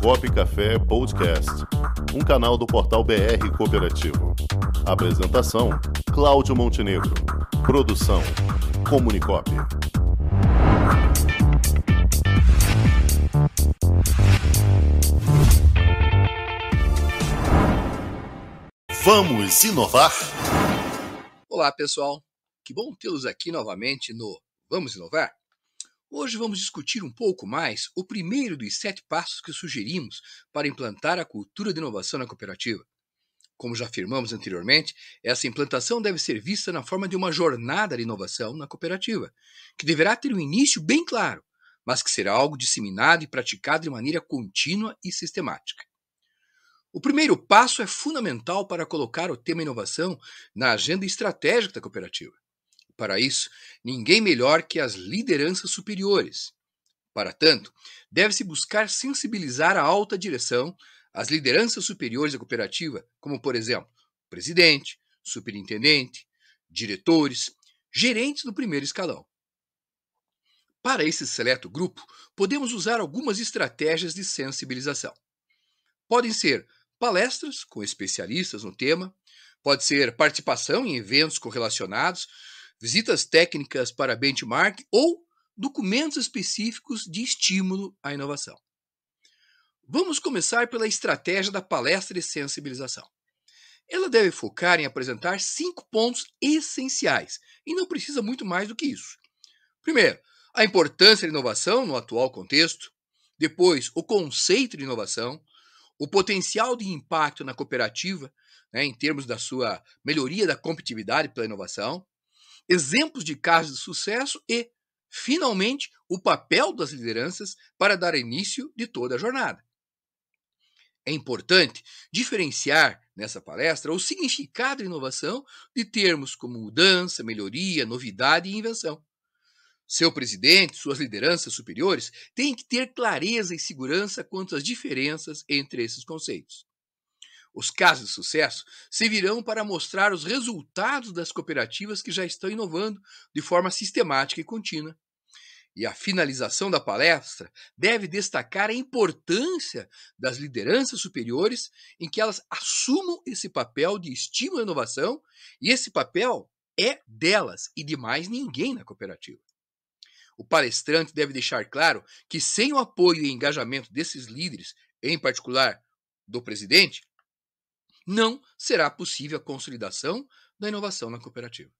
Comunicop Café Podcast, um canal do portal BR Cooperativo. Apresentação: Cláudio Montenegro. Produção: Comunicop. Vamos inovar? Olá, pessoal. Que bom tê-los aqui novamente no Vamos Inovar? Hoje vamos discutir um pouco mais o primeiro dos sete passos que sugerimos para implantar a cultura de inovação na cooperativa. Como já afirmamos anteriormente, essa implantação deve ser vista na forma de uma jornada de inovação na cooperativa, que deverá ter um início bem claro, mas que será algo disseminado e praticado de maneira contínua e sistemática. O primeiro passo é fundamental para colocar o tema inovação na agenda estratégica da cooperativa. Para isso, ninguém melhor que as lideranças superiores. Para tanto, deve-se buscar sensibilizar a alta direção, as lideranças superiores da cooperativa, como, por exemplo, presidente, superintendente, diretores, gerentes do primeiro escalão. Para esse seleto grupo, podemos usar algumas estratégias de sensibilização. Podem ser palestras com especialistas no tema, pode ser participação em eventos correlacionados, visitas técnicas para benchmark ou documentos específicos de estímulo à inovação. Vamos começar pela estratégia da palestra de sensibilização. Ela deve focar em apresentar cinco pontos essenciais e não precisa muito mais do que isso. Primeiro, a importância da inovação no atual contexto. Depois, o conceito de inovação, o potencial de impacto na cooperativa, né, em termos da sua melhoria da competitividade pela inovação exemplos de casos de sucesso e, finalmente, o papel das lideranças para dar início de toda a jornada. É importante diferenciar nessa palestra o significado de inovação de termos como mudança, melhoria, novidade e invenção. Seu presidente, suas lideranças superiores têm que ter clareza e segurança quanto às diferenças entre esses conceitos. Os casos de sucesso servirão para mostrar os resultados das cooperativas que já estão inovando de forma sistemática e contínua. E a finalização da palestra deve destacar a importância das lideranças superiores em que elas assumam esse papel de estímulo à inovação, e esse papel é delas e de mais ninguém na cooperativa. O palestrante deve deixar claro que, sem o apoio e engajamento desses líderes, em particular do presidente, não será possível a consolidação da inovação na cooperativa.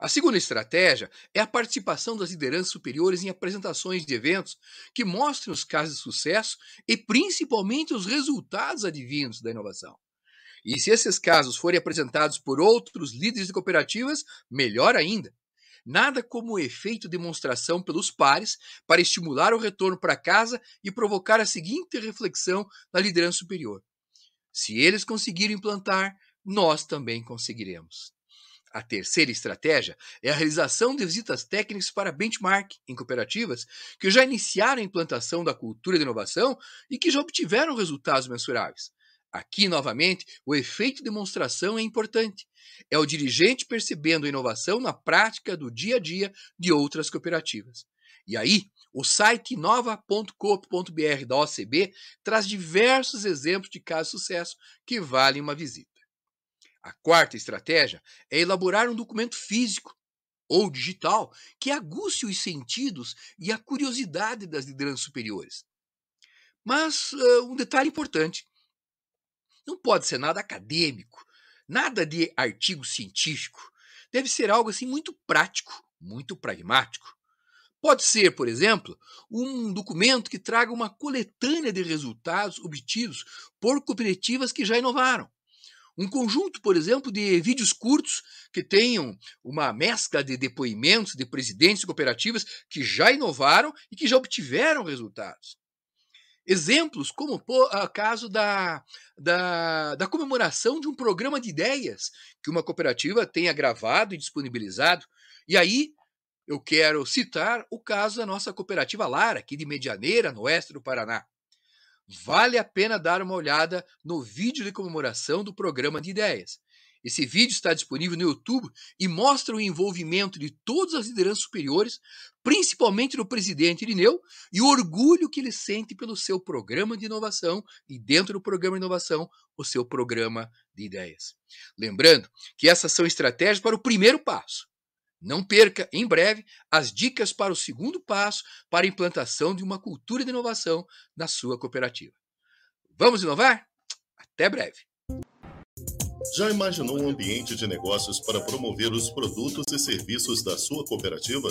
A segunda estratégia é a participação das lideranças superiores em apresentações de eventos que mostrem os casos de sucesso e principalmente os resultados advindos da inovação. E se esses casos forem apresentados por outros líderes de cooperativas, melhor ainda. Nada como o efeito demonstração pelos pares para estimular o retorno para casa e provocar a seguinte reflexão na liderança superior. Se eles conseguirem implantar, nós também conseguiremos. A terceira estratégia é a realização de visitas técnicas para benchmark em cooperativas que já iniciaram a implantação da cultura de inovação e que já obtiveram resultados mensuráveis. Aqui, novamente, o efeito de demonstração é importante. É o dirigente percebendo a inovação na prática do dia a dia de outras cooperativas. E aí, o site nova.coop.br da OCB traz diversos exemplos de casos de sucesso que valem uma visita. A quarta estratégia é elaborar um documento físico ou digital que aguce os sentidos e a curiosidade das lideranças superiores. Mas um detalhe importante: não pode ser nada acadêmico, nada de artigo científico. Deve ser algo assim muito prático, muito pragmático. Pode ser, por exemplo, um documento que traga uma coletânea de resultados obtidos por cooperativas que já inovaram. Um conjunto, por exemplo, de vídeos curtos que tenham uma mescla de depoimentos de presidentes de cooperativas que já inovaram e que já obtiveram resultados. Exemplos como o caso da, da, da comemoração de um programa de ideias que uma cooperativa tenha gravado e disponibilizado. E aí eu quero citar o caso da nossa cooperativa Lara, aqui de Medianeira, no oeste do Paraná. Vale a pena dar uma olhada no vídeo de comemoração do programa de ideias. Esse vídeo está disponível no YouTube e mostra o envolvimento de todas as lideranças superiores, principalmente do presidente Irineu, e o orgulho que ele sente pelo seu programa de inovação e, dentro do programa de inovação, o seu programa de ideias. Lembrando que essas são estratégias para o primeiro passo. Não perca, em breve, as dicas para o segundo passo para a implantação de uma cultura de inovação na sua cooperativa. Vamos inovar? Até breve! Já imaginou um ambiente de negócios para promover os produtos e serviços da sua cooperativa?